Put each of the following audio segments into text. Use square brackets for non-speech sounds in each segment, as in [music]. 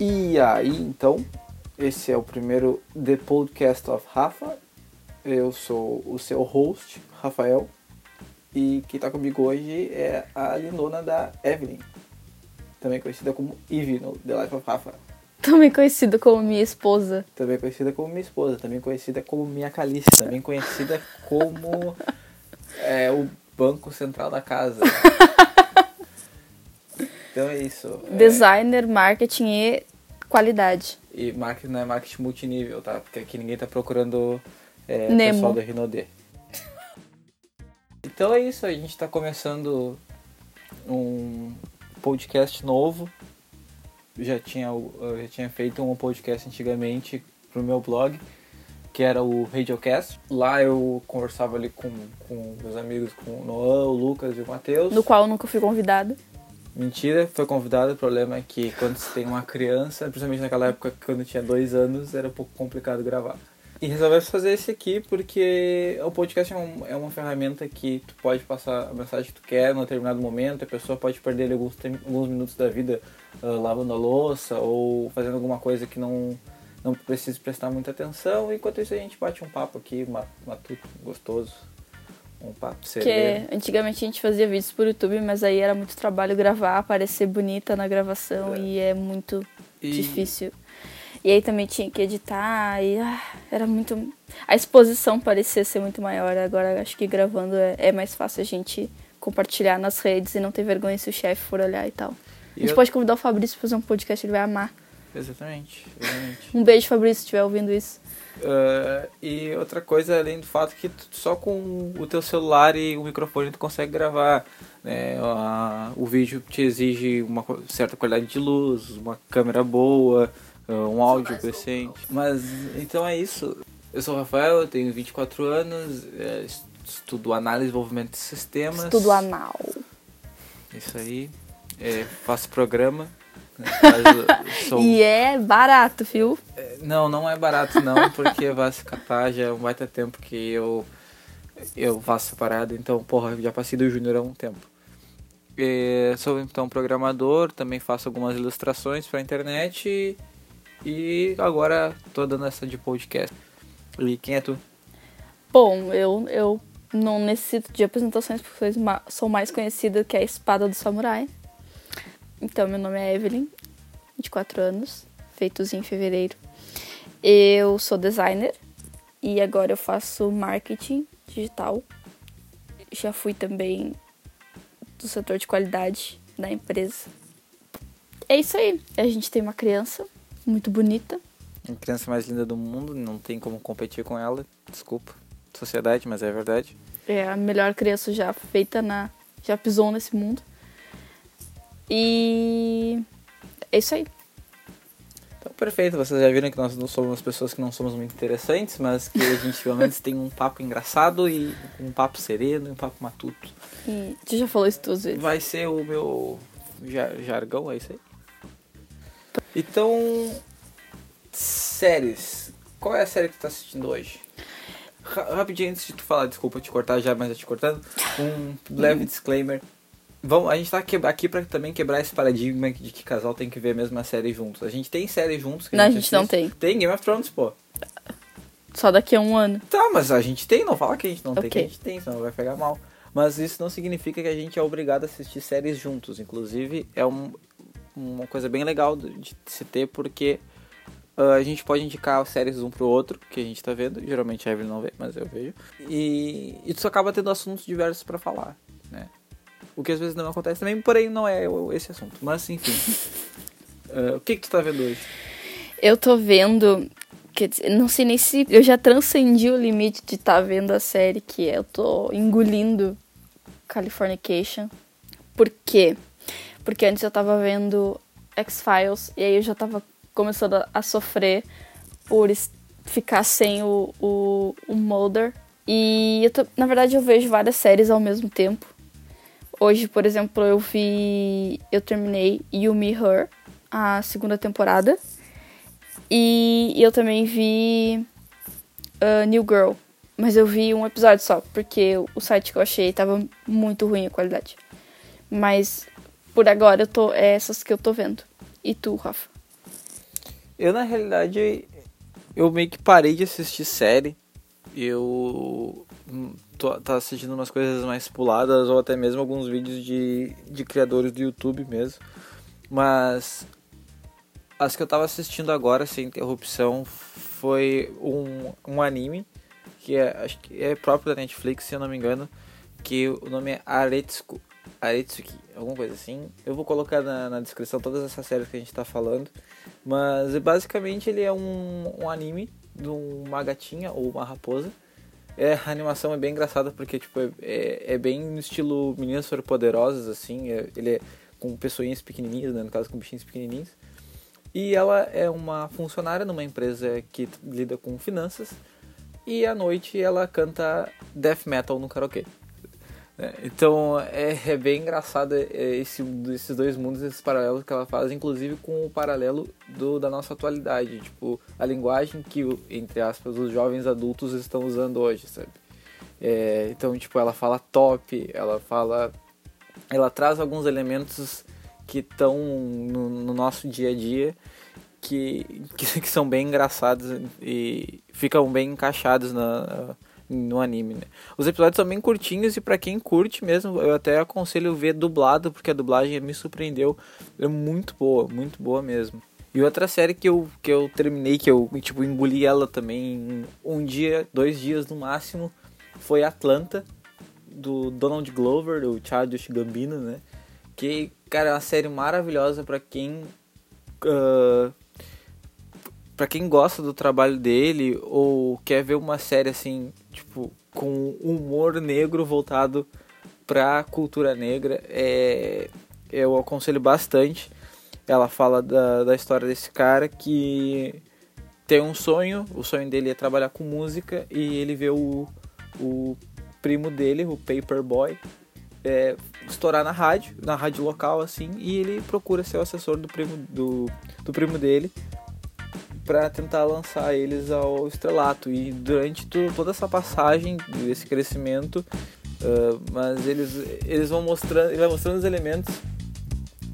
E aí, então, esse é o primeiro The Podcast of Rafa. Eu sou o seu host, Rafael. E quem tá comigo hoje é a lindona da Evelyn, também conhecida como Eve no The Life of Rafa. Também conhecida como minha esposa. Também conhecida como minha esposa, também conhecida como minha Calice, também conhecida como é, o banco central da casa. [laughs] Então é isso. é- Designer, marketing e qualidade. E marketing não é marketing multinível, tá? Porque aqui ninguém tá procurando é, Nemo. pessoal da Rinode. Então é isso, a gente tá começando um podcast novo. Já tinha, eu já tinha feito um podcast antigamente pro meu blog, que era o Radiocast. Lá eu conversava ali com, com meus amigos, com o Noah, o Lucas e o Matheus. No qual eu nunca fui convidada. Mentira, foi convidado. O problema é que quando você tem uma criança, principalmente naquela época quando tinha dois anos, era um pouco complicado gravar. E resolvemos fazer esse aqui porque o podcast é, um- é uma ferramenta que tu pode passar a mensagem que tu quer num determinado momento, a pessoa pode perder alguns, alguns minutos da vida ah, lavando a louça ou fazendo alguma coisa que não, não precisa prestar muita atenção. Enquanto isso a gente bate um papo aqui, ma- matuto, gostoso. Um papo sereno. Porque antigamente a gente fazia vídeos por YouTube, mas aí era muito trabalho gravar, aparecer bonita na gravação É. e é muito E- difícil. E aí também tinha que editar e ah, era muito. A exposição parecia ser muito maior. Agora acho que gravando é, é mais fácil a gente compartilhar nas redes e não ter vergonha se o chefe for olhar e tal. E A gente eu- pode convidar o Fabrício pra fazer um podcast, ele vai amar. Exatamente, exatamente. Um beijo, Fabrício, se estiver ouvindo isso. Ah, e outra coisa, além do fato que tu- só com o teu celular e o microfone tu consegue gravar. Né? A- o vídeo te exige uma certa qualidade de luz, uma câmera boa, ah, um áudio decente. Mas então é isso. Eu sou o Rafael, eu tenho 24 anos, es- estudo análise e desenvolvimento de sistemas. Estudo anal. Isso aí. eh, faço programa. [laughs] sou- E é barato, viu? Não, não é barato não, porque vai se catar, já é um baita tempo que eu eu faço parada, então, porra, já passei do júnior há um tempo. E sou então programador, também faço algumas ilustrações pra internet e, e agora tô dando essa de podcast. E quem é tu? Bom, eu, eu não necessito de apresentações porque sou mais conhecida que a Espada do Samurai. Então, meu nome é Evelyn, 24 anos, feitos em fevereiro. Eu sou designer e agora eu faço marketing digital. Já fui também do setor de qualidade da empresa. É isso aí. A gente tem uma criança muito bonita. A criança mais linda do mundo, não tem como competir com ela, desculpa, sociedade, mas é verdade. É a melhor criança já feita na. já pisou nesse mundo. E. É isso aí. Então, perfeito. Vocês já viram que nós não somos pessoas que não somos muito interessantes, mas que a gente pelo menos tem um papo engraçado e um papo sereno e um papo matuto. E tu já falou isso duas vezes. Vai ser o meu ja- jargão, é isso aí? Então, séries. Qual é a série que tu tá assistindo hoje? Ra- rapidinho, antes de tu falar, desculpa te cortar já, mas eu te cortando. Um leve disclaimer. Vamos, a gente tá aqui pra também quebrar esse paradigma de que casal tem que ver a mesma série juntos. A gente tem série juntos. que Não, a gente não tem. Tem Game of Thrones, pô. Só daqui a um ano. Tá, mas a gente tem, não fala que a gente não tem, Ok. que a gente tem, senão vai pegar mal. Mas isso não significa que a gente é obrigado a assistir séries juntos. Inclusive, é um- uma coisa bem legal de se ter, porque ah, a gente pode indicar séries um pro outro, que a gente tá vendo. Geralmente a Evelyn não vê, mas eu vejo. E isso acaba tendo assuntos diversos pra falar, né? O que às vezes não acontece também, porém não é esse assunto. Mas enfim. Ah, [laughs] o que que tu tá vendo hoje? Eu tô vendo. Quer dizer, não sei nem se. Eu já transcendi o limite de estar vendo a série que é. Eu tô engolindo Californication. Por quê? Porque antes eu tava vendo X-Files e aí eu já tava começando a, sofrer por ficar sem o, o, o Mulder. E eu tô- na verdade eu vejo várias séries ao mesmo tempo. Hoje, por exemplo, eu vi. Eu terminei You Me Her, a segunda temporada. E eu também vi uh, New Girl. Mas eu vi um episódio só, porque o site que eu achei tava muito ruim a qualidade. Mas por agora eu tô. É essas que eu tô vendo. E tu, Rafa? Eu, na realidade, eu meio que parei de assistir série. Eu tô, tô assistindo umas coisas mais puladas ou até mesmo alguns vídeos de, de criadores do YouTube mesmo. Mas as que eu tava assistindo agora, sem interrupção, foi um, um anime que é, acho que é próprio da Netflix, se eu não me engano, que o nome é Aretsuko, Aretsuki, alguma coisa assim. Eu vou colocar na, na descrição todas essas séries que a gente tá falando, mas basicamente ele é um, um anime de uma gatinha ou uma raposa. É, a animação é bem engraçada porque tipo, é, é, é bem no estilo Meninas Superpoderosas, assim, é, ele é com pessoinhas pequenininhas, né, no caso com bichinhos pequenininhos. E ela é uma funcionária numa empresa que lida com finanças. E à noite ela canta death metal no karaokê. É, então é, é, bem engraçado é, esse, esses dois mundos, esses paralelos que ela faz, inclusive com o paralelo do, da nossa atualidade. Tipo, a linguagem que, entre aspas, os jovens adultos estão usando hoje, sabe? É, então, tipo, ela fala top, ela fala. Ela traz alguns elementos que estão no, no, nosso dia a dia que, que, [laughs] que, são bem engraçados e ficam bem encaixados na, no anime. Né? Os episódios são bem curtinhos e para quem curte mesmo, eu até aconselho ver dublado, porque a dublagem me surpreendeu. É muito boa, muito boa mesmo. E outra série que eu, que eu terminei, que eu tipo, engoli ela também um dia, dois dias no máximo, foi Atlanta, do Donald Glover, do Childish Gambino, né? Que, cara, é uma série maravilhosa para quem. Uh, para quem gosta do trabalho dele ou quer ver uma série assim, tipo, com humor negro voltado pra cultura negra, é, eu aconselho bastante. Ela fala da, da história desse cara que tem um sonho, o sonho dele é trabalhar com música e ele vê o, o primo dele, o Paperboy, é, estourar na rádio, na rádio local, assim, e ele procura ser o assessor do primo, do, do primo dele para tentar lançar eles ao estrelato. E durante toda essa passagem, esse crescimento, uh, mas eles, eles vão mostrando, ele vai mostrando os elementos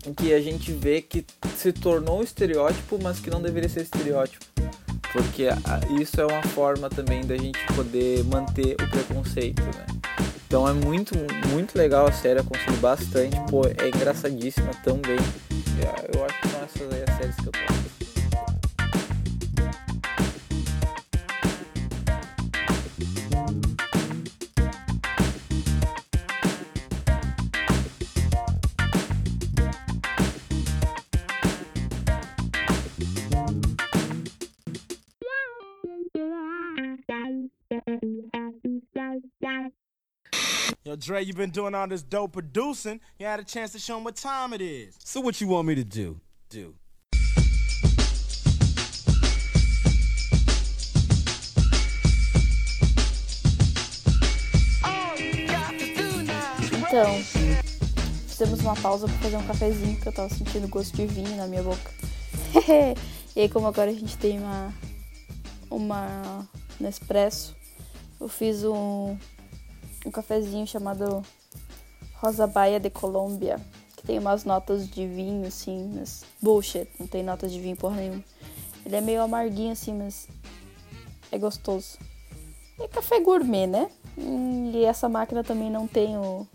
em que a gente vê que se tornou um estereótipo, mas que não deveria ser estereótipo. Porque isso é uma forma também da gente poder manter o preconceito, né? Então é muito, muito legal a série, aconselho bastante. Pô, é engraçadíssima também. Eu acho que são essas aí as séries que eu posso Dre, you've been doing all this dope producing. You had a chance to show them what time it is. So what you want me to do? Do. Então, fizemos uma pausa para fazer um cafezinho, que eu tava sentindo gosto de vinho na minha boca. [laughs] e aí, como agora a gente tem uma, uma Nespresso, eu fiz um, um cafezinho chamado Rosa Baia de Colômbia, que tem umas notas de vinho, assim, mas bullshit, não tem notas de vinho porra nenhuma. Ele é meio amarguinho, assim, mas é gostoso. É café gourmet, né? E essa máquina também não tem o.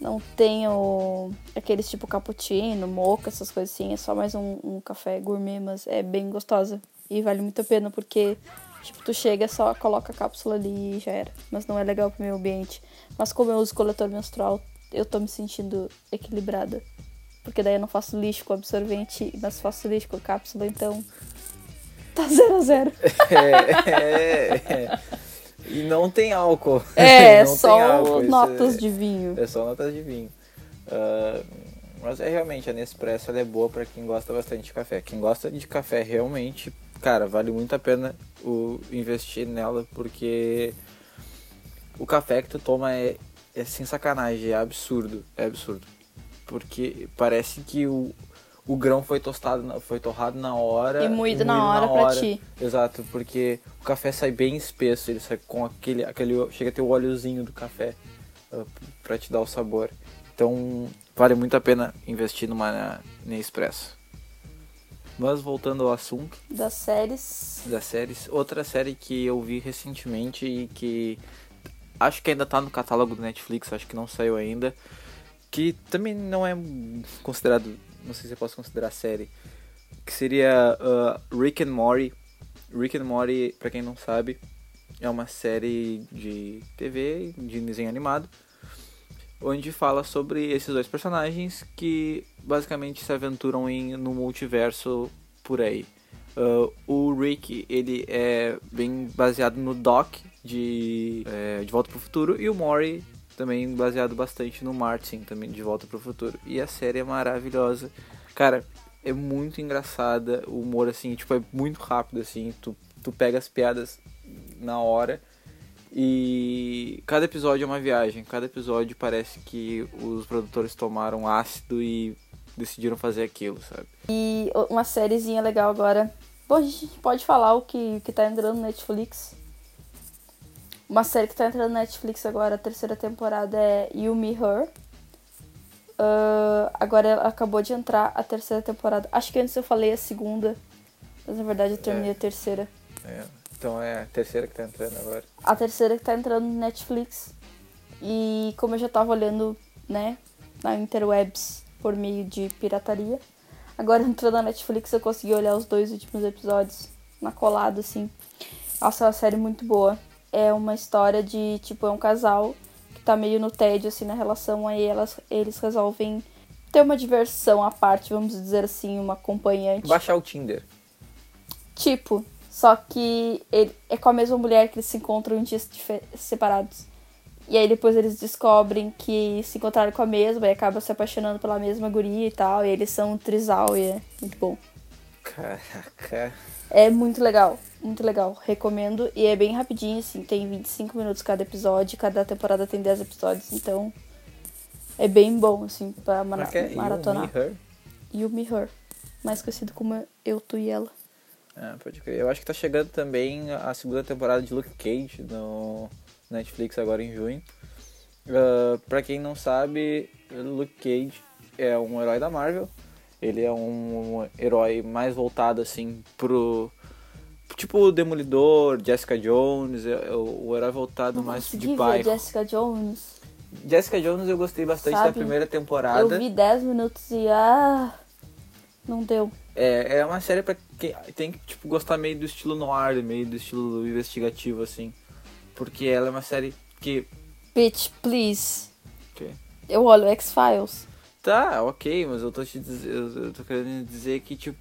Não tem o. aqueles tipo cappuccino, moca, essas coisas assim. É só mais um, um café gourmet, mas é bem gostosa. E vale muito a pena porque Tipo, tu chega, só coloca a cápsula ali e já era. Mas não é legal pro meu ambiente. Mas como eu uso coletor menstrual, eu tô me sentindo equilibrada. Porque daí eu não faço lixo com absorvente, mas faço lixo com cápsula, então. Tá [laughs] zero a zero. É, é, é. E não tem álcool. É, [laughs] é só álcool, notas é, de vinho. É só notas de vinho. Uh, mas é realmente, a Nespresso ela é boa para quem gosta bastante de café. Quem gosta de café realmente cara, vale muito a pena o investir nela, porque o café que tu toma é, é sem sacanagem, é absurdo, é absurdo. Porque parece que o, o grão foi tostado, foi torrado na hora. E moído, na, hora na hora pra ti. Exato, porque o café sai bem espesso, ele sai com aquele, aquele chega a ter o óleozinho do café uh, pra te dar o sabor. Então, vale muito a pena investir numa Nespresso. Mas voltando ao assunto Das séries. das séries, outra série que eu vi recentemente e que acho que ainda tá no catálogo do Netflix, acho que não saiu ainda, que também não é considerado, não sei se eu posso considerar série, que seria uh, Rick and Morty. Rick and Morty, pra quem não sabe, é uma série de TV, de desenho animado, onde fala sobre esses dois personagens que basicamente se aventuram em no multiverso por aí. Uh, o Rick ele é bem baseado no Doc de é, De Volta para o Futuro e o Maury também baseado bastante no Martin também de Volta para o Futuro. E a série é maravilhosa. Cara é muito engraçada o humor assim tipo é muito rápido assim tu, tu pega as piadas na hora. E cada episódio é uma viagem cada episódio parece que os produtores tomaram ácido e decidiram fazer aquilo sabe E uma sériezinha legal agora. Bom, a gente pode falar o que, que tá entrando no Netflix. Uma série que tá entrando no Netflix agora, a terceira temporada é You Me Her. Ah, agora ela acabou de entrar a terceira temporada. Acho que antes eu falei a segunda, mas na verdade eu terminei É. a terceira. É, então é a terceira que tá entrando agora A terceira que tá entrando no Netflix. E como eu já tava olhando, né, na interwebs por meio de pirataria, agora [laughs] entrando na Netflix eu consegui olhar os dois últimos episódios na colada, assim. Nossa, é uma série muito boa. É uma história de, tipo, é um casal que tá meio no tédio, assim, na relação, aí elas, eles resolvem ter uma diversão à parte, vamos dizer assim, uma acompanhante. baixar o Tinder Tipo, só que ele, é com a mesma mulher que eles se encontram em dias separados. E aí depois eles descobrem que se encontraram com a mesma e acabam se apaixonando pela mesma guria e tal. E eles são um trisal e é muito bom. caraca É muito legal, muito legal. Recomendo. E é bem rapidinho, assim, tem 25 minutos cada episódio, cada temporada tem 10 episódios, então é bem bom, assim, pra mara- Como é é? You, maratonar. Me, Her? You Me Her. Mais conhecido como Eu, Tu e Ela. Ah, pode crer. Eu acho que tá chegando também a segunda temporada de Luke Cage no Netflix agora em junho. Ah, pra quem não sabe, Luke Cage é um herói da Marvel. Ele é um herói mais voltado assim pro. Tipo o Demolidor, Jessica Jones, é o, o herói voltado Não mais de bairro. Jessica Jones. Jessica Jones eu gostei bastante da Sabe, primeira temporada. Eu vi 10 minutos e ah, não deu. É, é uma série pra quem tem que tipo, gostar meio do estilo noir, meio do estilo investigativo, assim. Porque ela é uma série que. Bitch, please. que- Eu olho X-Files. Tá, ok, mas eu tô te dizer, eu eu tô querendo dizer que, tipo.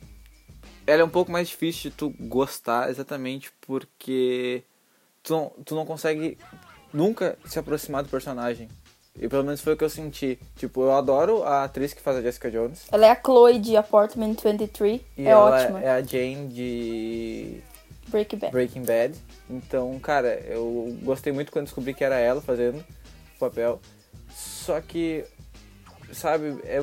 Ela é um pouco mais difícil de tu gostar exatamente porque tu não, tu não consegue nunca se aproximar do personagem. E pelo menos foi o que eu senti. Tipo, eu adoro a atriz que faz a Jessica Jones. Ela é a Chloe de Apartment 23. E é ela ótima. é a Jane de Breaking Bad. Breaking Bad. Então, cara, eu gostei muito quando descobri que era ela fazendo o papel. Só que, sabe, é,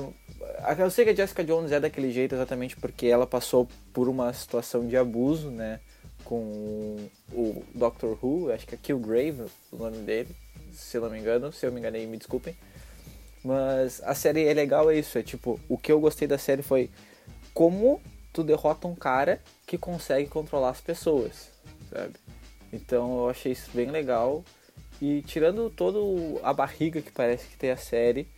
eu sei que a Jessica Jones é daquele jeito exatamente porque ela passou por uma situação de abuso, né? Com o Doctor Who, acho que é Killgrave o nome dele, se eu não me engano. Se eu me enganei, me desculpem. Mas a série é legal, é isso. É tipo, o que eu gostei da série foi como tu derrota um cara que consegue controlar as pessoas, sabe? Então eu achei isso bem legal. E tirando todo a barriga que parece que tem a série,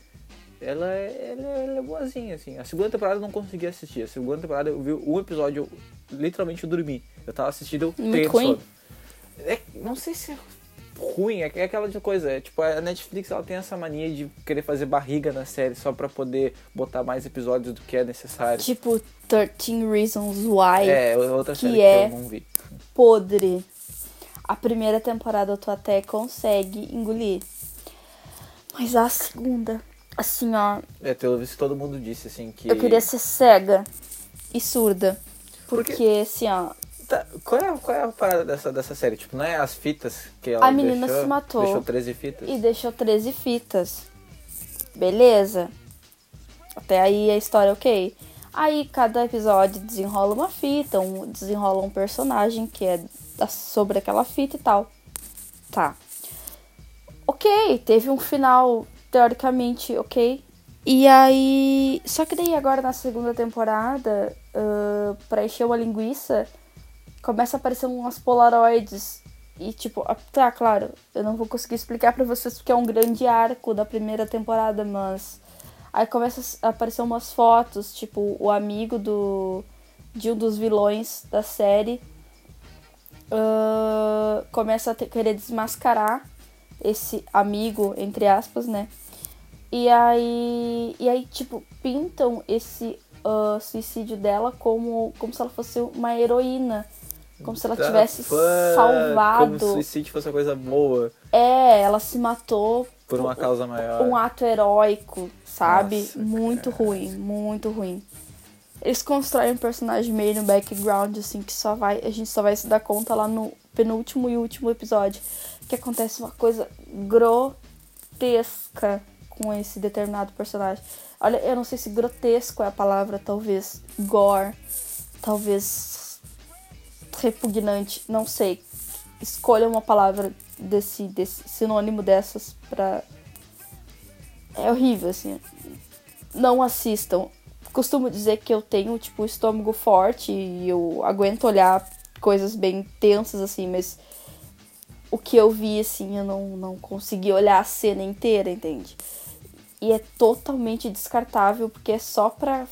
ela é, ela, é- ela é boazinha, assim. A segunda temporada eu não consegui assistir. A segunda temporada eu vi um episódio, eu, literalmente eu dormi. Eu tava assistindo, eu Muito ruim? É, não sei se é ruim, é, é aquela de coisa. É, tipo, a Netflix ela tem essa mania de querer fazer barriga na série só pra poder botar mais episódios do que é necessário. Tipo 13 Reasons Why. É, outra que série é- que eu não vi. Podre. A primeira temporada tu até consegue engolir. Mas a segunda, assim, ó. É, pelo visto todo mundo disse assim que. Eu queria ser cega e surda. Por quê? Porque, assim, ó. Tá, qual, é, qual é a parada dessa, dessa série? Tipo, não é as fitas que ela A menina deixou, se matou. Deixou 13 fitas? E deixou 13 fitas. Beleza. Até aí a história é ok. Aí cada episódio desenrola uma fita, um, desenrola um personagem que é da- sobre aquela fita e tal. Tá. Ok, teve um final teoricamente ok. E aí. Só que daí agora na segunda temporada uh, pra encher uma linguiça, começa a aparecer umas polaroids. E tipo, ah, tá, claro, eu não vou conseguir explicar pra vocês porque é um grande arco da primeira temporada, mas. Aí começa a aparecer umas fotos, tipo, o amigo do. de um dos vilões da série. Uh, começa a ter, querer desmascarar esse amigo, entre aspas, né? E aí, e aí tipo, pintam esse uh, suicídio dela como, como se ela fosse uma heroína. Como se ela Tá, tivesse fã, salvado. Como se suicídio fosse uma coisa boa, É, ela se matou por uma causa maior. um ato heróico, sabe? Nossa, muito ruim, muito ruim. Eles constroem um personagem meio no background, assim, que só vai. A gente só vai se dar conta lá no penúltimo e último episódio. Que acontece uma coisa grotesca com esse determinado personagem. Olha, eu não sei se grotesco é a palavra, talvez gore, talvez repugnante, não sei. Escolha uma palavra desse, desse sinônimo dessas pra. É horrível, assim. Não assistam. Costumo dizer que eu tenho, tipo, estômago forte e eu aguento olhar coisas bem tensas, assim, mas o que eu vi, assim, eu não, não consegui olhar a cena inteira, entende? E é totalmente descartável, porque é só pra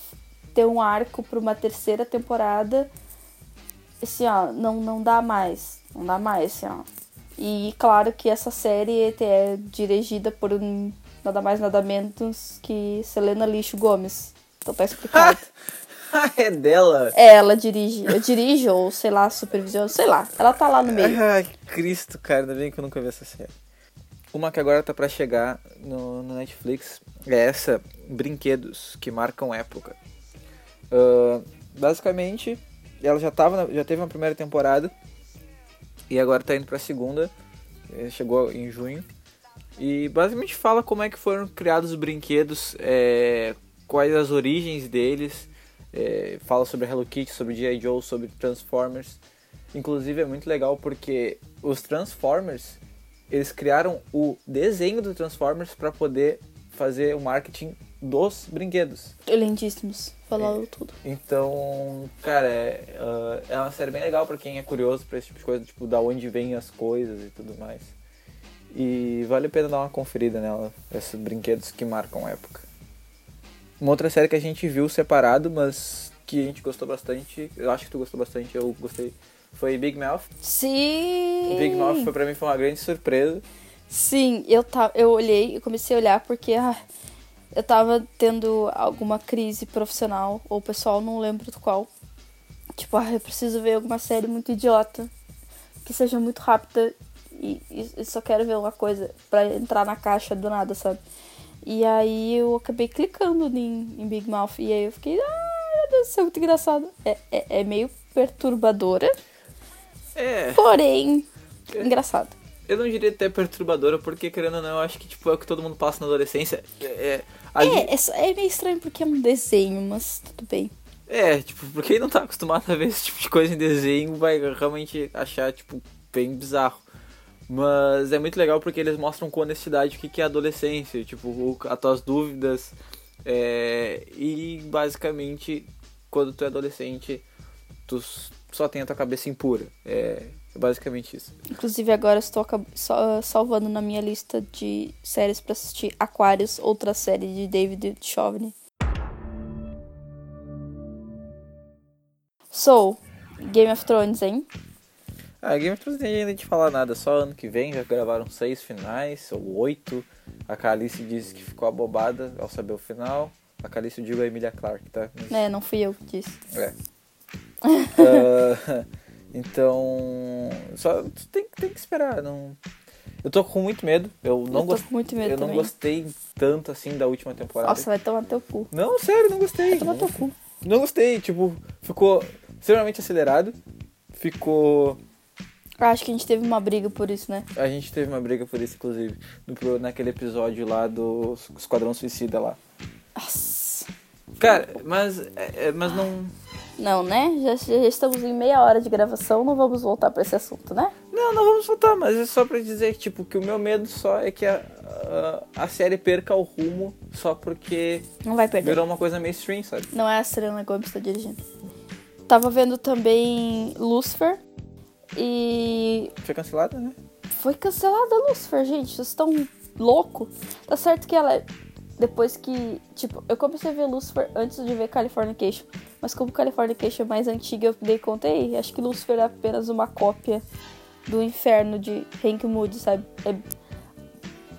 ter um arco pra uma terceira temporada. Assim, ó, não, não dá mais. Não dá mais, assim, ó. E claro que essa série é dirigida por um, nada mais nada menos que Selena Lixo Gomes. Então tá explicado. Ah, [laughs] é dela? é, ela dirige, eu dirijo, ou sei lá, supervisiono, sei lá. Ela tá lá no meio. Ai, Cristo, cara, ainda bem que eu nunca vi essa série. Uma que agora tá pra chegar no, no Netflix é essa, Brinquedos, que marcam época. Ah, basicamente, ela já, tava já teve uma primeira temporada e agora tá indo pra segunda. eh, Chegou em junho. E basicamente fala como é que foram criados os brinquedos, é, quais as origens deles. é, fala sobre Hello Kitty, sobre G.I. Joe, sobre Transformers. Inclusive é muito legal porque os Transformers, eles criaram o desenho do Transformers para poder fazer o marketing dos brinquedos. Lindíssimos. Falou tudo. Então, cara, é, ah, é uma série bem legal pra quem é curioso pra esse tipo de coisa, tipo, da onde vêm as coisas e tudo mais. E vale a pena dar uma conferida nela, esses brinquedos que marcam a época. Uma outra série que a gente viu separado, mas que a gente gostou bastante, eu acho que tu gostou bastante, eu gostei, foi Big Mouth. Sim! Big Mouth foi pra mim foi uma grande surpresa. Sim, eu, ta, eu olhei, eu comecei a olhar porque ah, eu tava tendo alguma crise profissional ou pessoal, não lembro do qual. Tipo, ah, eu preciso ver alguma série muito idiota, que seja muito rápida e, e- só quero ver uma coisa pra entrar na caixa do nada, sabe? E aí eu acabei clicando em, em Big Mouth e aí eu fiquei, ah, meu Deus do céu, muito engraçado. É, é, é meio perturbadora, É, porém engraçado. Eu não diria até perturbadora, porque querendo ou não, eu acho que tipo, é o que todo mundo passa na adolescência. É, é, É, é, é meio estranho porque é um desenho, mas tudo bem. É, tipo, pra quem não tá acostumado a ver esse tipo de coisa em desenho, vai realmente achar, tipo, bem bizarro. Mas é muito legal porque eles mostram com honestidade o que que é adolescência, tipo, o- as tuas dúvidas. é, e basicamente, quando tu é adolescente, tu só tem a tua cabeça impura. É, é basicamente isso. Inclusive agora estou só- salvando na minha lista de séries pra assistir Aquarius, outra série de David Duchovny. So, Game of Thrones, hein? Ah, Game of Thrones não tem ainda de falar nada, só ano que vem já gravaram seis finais, ou oito. A Calice disse que ficou abobada ao saber o final. A Calice eu digo a Emilia Clarke, tá? Mas- É, não fui eu que disse. É. [laughs] Ah, então. Só tu tem, tem que esperar. Não... Eu tô com muito medo. Eu não gostei. com muito medo Eu não também. gostei tanto assim da última temporada. Nossa, vai tomar teu cu. Não, sério, não gostei. Vai tomar Não, teu cu. não gostei. Tipo, ficou extremamente acelerado. Ficou. Acho que a gente teve uma briga por isso, né? A gente teve uma briga por isso, inclusive, no, naquele episódio lá do Esquadrão Suicida lá. Nossa. Cara, mas, é- é- mas não. Não, né? Já, já estamos em meia hora de gravação, não vamos voltar pra esse assunto, né? Não, não vamos voltar, mas é só pra dizer tipo, que o meu medo só é que a, a, a série perca o rumo só porque Não vai perder. virou uma coisa mainstream, sabe? Não é a Serena Gomes que tá dirigindo. tava vendo também Lucifer. E Foi cancelada, né? foi cancelada a Lucifer, gente. Vocês estão louco? Tá certo que ela. Depois que. Tipo, eu comecei a ver Lucifer antes de ver Californication. Mas como Californication é mais antiga, eu dei conta aí. Acho que Lucifer é apenas uma cópia do inferno de Hank Moody, sabe? É...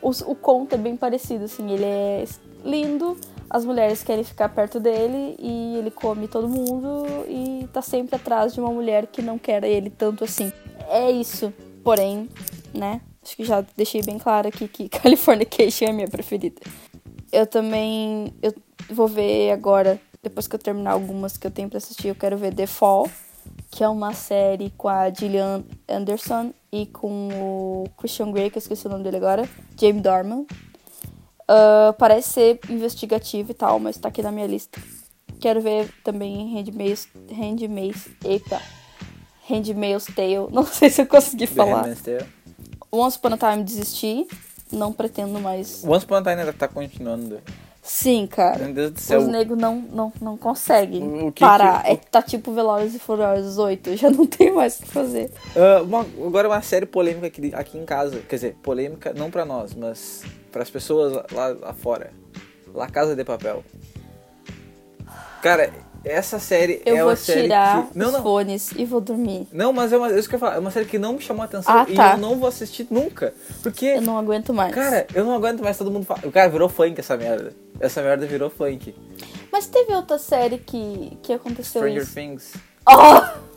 O, o conto é bem parecido, assim. Ele é lindo, as mulheres querem ficar perto dele e ele come todo mundo e tá sempre atrás de uma mulher que não quer ele tanto assim. É isso. Porém, né? Acho que já deixei bem claro aqui que [laughs] Californication é minha preferida. Eu também eu vou ver agora, depois que eu terminar algumas que eu tenho pra assistir, eu quero ver The Fall, que é uma série com a Gillian Anderson e com o Christian Grey, que eu esqueci o nome dele agora, James Dorman. Uh, parece ser investigativo e tal, mas tá aqui na minha lista. Quero ver também Handmaid's, Handmaid's, eita, Handmaid's Tale, [laughs] não sei se eu consegui The falar. Handmaid's Tale. Once Upon a Time desisti, não pretendo mais. Once Upon a Time ainda tá continuando. Sim, cara. Meu Deus do céu. Os negros não, não, não conseguem que parar. que- É, tá tipo Velozes e Furiosos 8, já não [laughs] tem mais o que fazer. Ah, uma- agora uma série polêmica aqui, aqui em casa. Quer dizer, polêmica não pra nós, mas pras pessoas lá, lá fora. La Casa de Papel. Cara, essa série Eu é vou uma série tirar que... Não, os não. fones e vou dormir. Não, mas é uma, isso que eu falar, é uma série que não me chamou a atenção Ah, e tá. eu não vou assistir nunca. Porque, Eu não aguento mais. cara, eu não aguento mais todo mundo falar. O cara virou funk essa merda. Essa merda virou funk. Mas teve outra série que, que aconteceu Stranger isso. Things. Oh!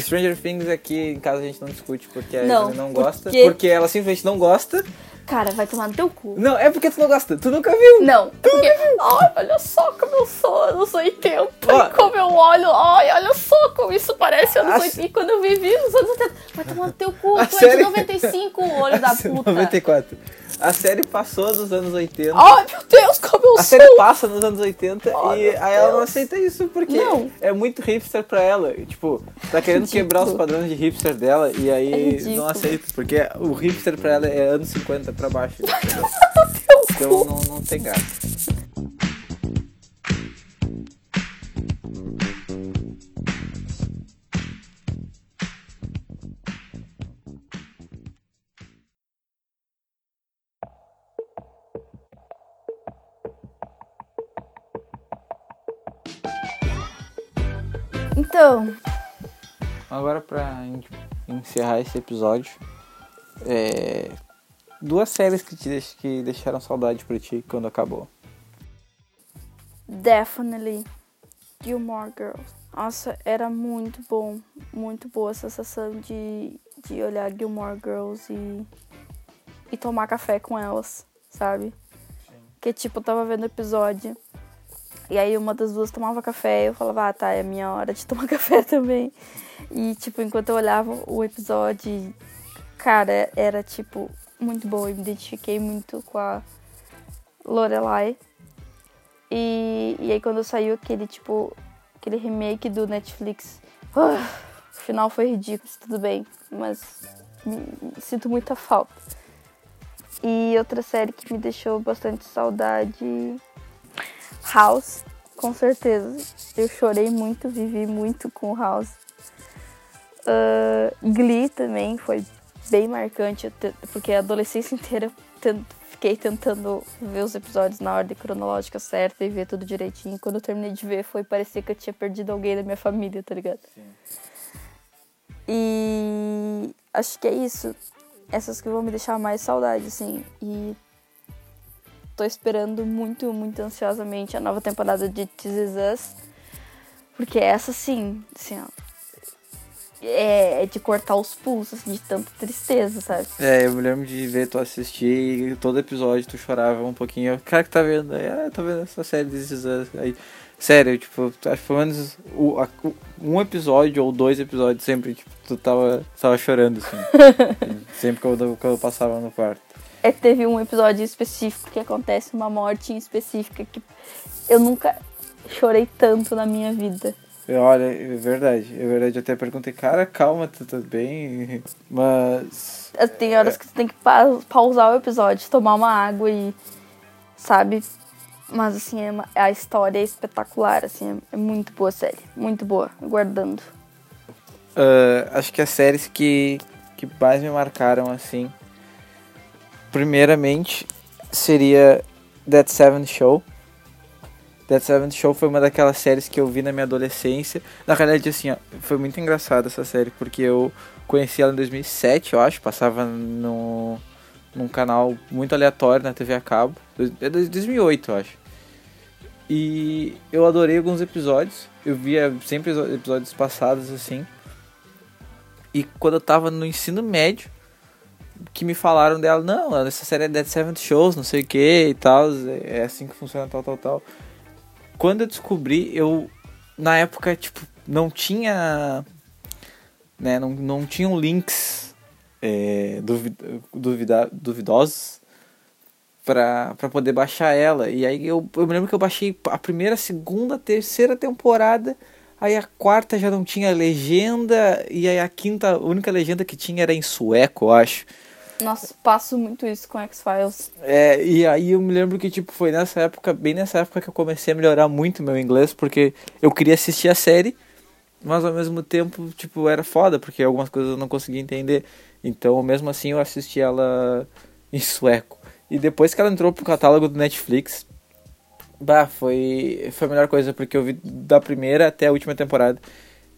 Stranger Things aqui em casa a gente não discute porque a Não, Evelyn não gosta. porque- Porque ela simplesmente não gosta. Cara, vai tomar no teu cu. Não, é porque tu não gosta. Tu nunca viu. Não, porque. Ai, olha só como eu sou anos 80. Ó. Como eu olho. Ai, olha só como isso parece anos A 80. E quando eu vivi nos anos 80. Vai tomar no teu cu. A Tu é série- de 95, [laughs] olho da puta. 94. A série passou dos anos 80. Ai, meu Deus, como eu A sou. série passa nos anos 80 Ai, e aí ela não aceita isso porque Não. é muito hipster pra ela. E, Tipo, tá querendo Ridículo. quebrar os padrões de hipster dela e É aí ridículo. não aceita. Porque o hipster pra ela é anos 50 pra baixo. Então cu. não, não tem graça. Então, Agora pra en- encerrar esse episódio, é, duas séries que te deix- que deixaram saudade pra ti quando acabou. definitely Gilmore Girls. Nossa, era muito bom. Muito boa a sensação de, de olhar Gilmore Girls e, e tomar café com elas, sabe? Que tipo, eu tava vendo o episódio. E aí uma das duas tomava café e eu falava, ah tá, é a minha hora de [laughs] tomar café também. E tipo, enquanto eu olhava o episódio, cara, era tipo muito bom. Eu me identifiquei muito com a Lorelai. E, e aí quando saiu aquele tipo, aquele remake do Netflix, ah, o final foi ridículo, tudo bem, mas me- me sinto muita falta. E outra série que me deixou bastante saudade, House, com certeza. Eu chorei muito, vivi muito com House. Ah, Glee também foi bem marcante, porque a adolescência [laughs] inteira eu fiquei tentando ver os episódios na ordem cronológica certa e ver tudo direitinho. Quando eu terminei de ver, foi parecer que eu tinha perdido alguém da minha família, tá ligado? E acho que é isso. Essas que vão me deixar mais saudade, assim. E tô esperando muito, muito ansiosamente a nova temporada de This Is Us. Porque essa sim, assim, ó. É, de cortar os pulsos, assim, de tanta tristeza, sabe? É, eu me lembro de ver tu assistir e todo episódio tu chorava um pouquinho. O cara que tá vendo aí, ah, tô vendo essa série desses anos. Aí, sério, tipo, acho que pelo menos o- a- um episódio ou dois episódios sempre, tipo, tu tava, tava chorando, assim. [laughs] sempre que eu, que eu passava no quarto. É, teve um episódio específico que acontece uma morte em específica que eu nunca chorei tanto na minha vida. Olha, é verdade, é verdade. Eu até perguntei, cara, calma, tu tá bem? Mas. Tem horas que você tem que pa- pausar o episódio, tomar uma água e, sabe, Mas, assim, é uma- a história é espetacular, assim, é, muito boa a série. Muito boa, aguardando. Ah, acho que as séries que, que mais me marcaram, assim, primeiramente, seria That Seven Show. That Seven Show foi uma daquelas séries que eu vi na minha adolescência. Na realidade, assim, ó, foi muito engraçada essa série, porque eu conheci ela em 2007, eu acho, passava no, num canal muito aleatório na TV a cabo. É dois- 2008, eu acho. E eu adorei alguns episódios. Eu via sempre os episódios passados, assim. E quando eu tava no ensino médio, que me falaram dela, não, essa série é Dead Seventh Shows, não sei o que e tal, é assim que funciona, tal, tal, tal. Quando eu descobri, eu, na época, tipo, não tinha, né, não, não tinham links é, duvid, duvida, duvidosos pra poder baixar ela. E aí eu, eu me lembro que eu baixei a primeira, segunda, terceira temporada. Aí a quarta já não tinha legenda. E aí a quinta, a única legenda que tinha era em sueco, eu acho. Nossa, passo muito isso com X-Files. É, e aí eu me lembro que tipo foi nessa época, bem nessa época que eu comecei a melhorar muito meu inglês, porque eu queria assistir a série, mas ao mesmo tempo, tipo, era foda, porque algumas coisas eu não conseguia entender. Então, mesmo assim, eu assisti ela em sueco. E depois que ela entrou pro catálogo do Netflix, bah, foi foi a melhor coisa, porque eu vi da primeira até a última temporada.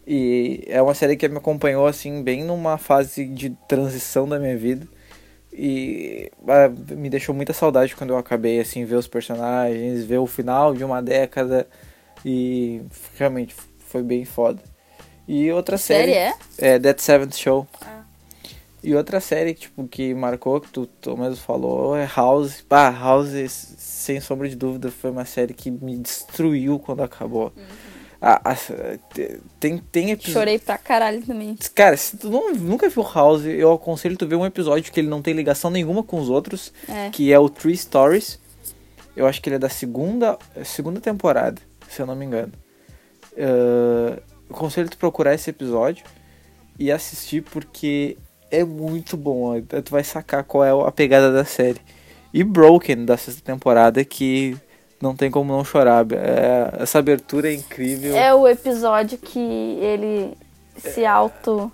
E é uma série que me acompanhou assim bem numa fase de transição da minha vida. E ah, me deixou muita saudade quando eu acabei assim ver os personagens, ver o final de uma década e realmente foi bem foda. E outra série, Série é? é Dead Seventh Show. Ah. E outra série tipo que marcou que tu, tu mesmo falou é House. Bah, House sem sombra de dúvida foi uma série que me destruiu quando acabou. Ah, ah, tem tem episódios Chorei pra caralho também. Cara, se tu não, nunca viu House, eu aconselho tu ver um episódio que ele não tem ligação nenhuma com os outros, É. que é o Three Stories. Eu acho que ele é da segunda, segunda temporada, se eu não me engano. Ah, eu aconselho tu procurar esse episódio e assistir porque é muito bom. Tu vai sacar qual é a pegada da série. E Broken, da sexta temporada, que não tem como não chorar. É, essa abertura é incrível. É o episódio que ele se auto.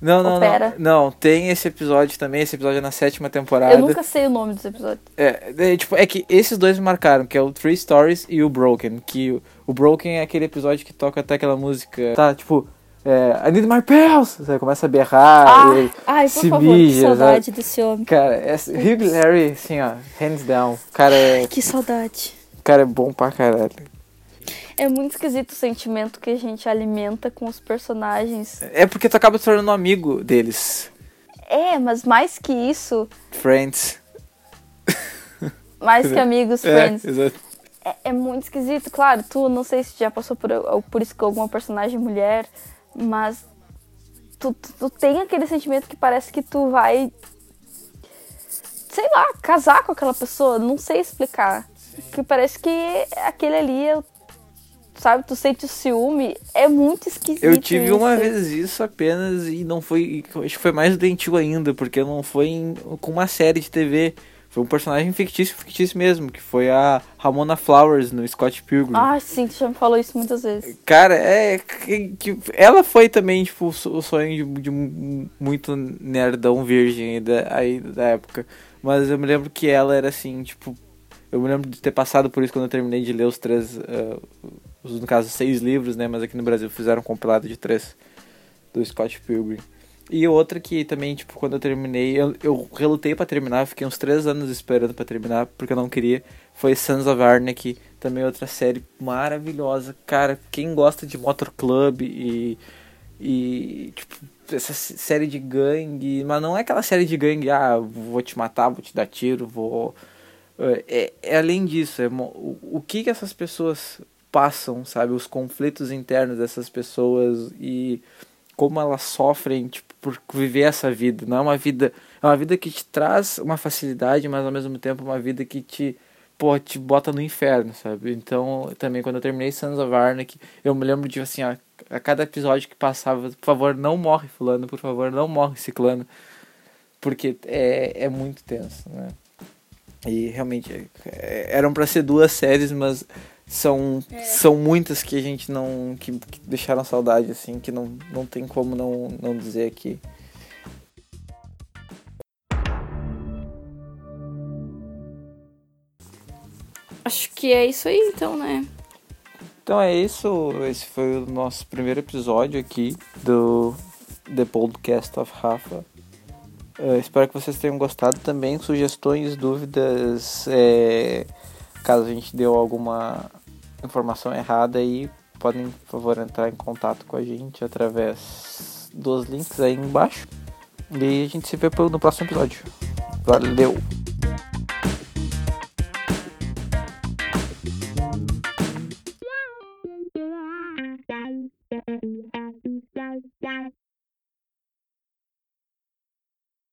Não, não, Opera. não. Não, tem esse episódio também. Esse episódio é na sétima temporada. Eu nunca sei o nome dos episódios. É, é, tipo, é que esses dois me marcaram, que é o Three Stories e o Broken. Que o, Broken é aquele episódio que toca até aquela música. Tá, tipo, é, I need my pills! Você começa a berrar Ai, e ai, por se favor, mija, que sabe? saudade desse homem. Cara, é, Hugh Larry, assim, ó, hands down. Cara é, Que saudade. Cara é bom pra caralho. É muito esquisito o sentimento que a gente alimenta com os personagens. É porque tu acaba se tornando um amigo deles. É, mas mais que isso, Friends. mais que [laughs] amigos, É, friends. exato. É, é muito esquisito. Claro, tu não sei se já passou por, por isso com alguma personagem mulher, mas tu, tu, tu tem aquele sentimento que parece que tu vai, sei lá, casar com aquela pessoa. Não sei explicar. Que parece que aquele ali, é sabe, tu sente o ciúme. É muito esquisito. Eu tive uma isso. vez isso apenas e não foi. Acho que foi mais doentio ainda, porque não foi em- com uma série de TV. Foi um personagem fictício, fictício mesmo, que foi a Ramona Flowers no Scott Pilgrim. Ah, sim, tu já me falou isso muitas vezes. Cara, é. Que, que- ela foi também, tipo, o so- o sonho de, de muito nerdão virgem da, aí da época. Mas eu me lembro que ela era assim, tipo. Eu me lembro de ter passado por isso quando eu terminei de ler os três. ah, os, no caso, seis livros, né? Mas aqui no Brasil fizeram um compilado de três do Scott Pilgrim. E outra que também, tipo, quando eu terminei, eu, eu relutei pra terminar, fiquei uns três anos esperando pra terminar, porque eu não queria. Foi Sons of Anarchy, também outra série maravilhosa. Cara, quem gosta de Motor Club e. E, tipo, essa série de gangue, mas não é aquela série de gangue, ah, vou te matar, vou te dar tiro, vou. É, é além disso, é o, o que que essas pessoas passam, sabe? Os conflitos internos dessas pessoas e como elas sofrem tipo, por viver essa vida. Não é uma vida. É uma vida que te traz uma facilidade, mas ao mesmo tempo uma vida que te. Pô, te bota no inferno, sabe? Então, também quando eu terminei Sons of Anarchy, eu me lembro de assim, a cada episódio que passava, por favor, não morre fulano, por favor, não morre ciclano. Porque é, é muito tenso, né? E realmente é, eram para ser duas séries, mas são, é. são muitas que a gente não. Que, que, deixaram saudade, assim, que não, não tem como não, não dizer aqui. Acho que é isso aí, então, né? Então é isso. Esse foi o nosso primeiro episódio aqui do The Podcast of Rafa. Uh, espero que vocês tenham gostado também. Sugestões, dúvidas, é, caso a gente deu alguma informação errada aí, podem, por favor, entrar em contato com a gente através dos links aí embaixo. E a gente se vê no próximo episódio. Valeu!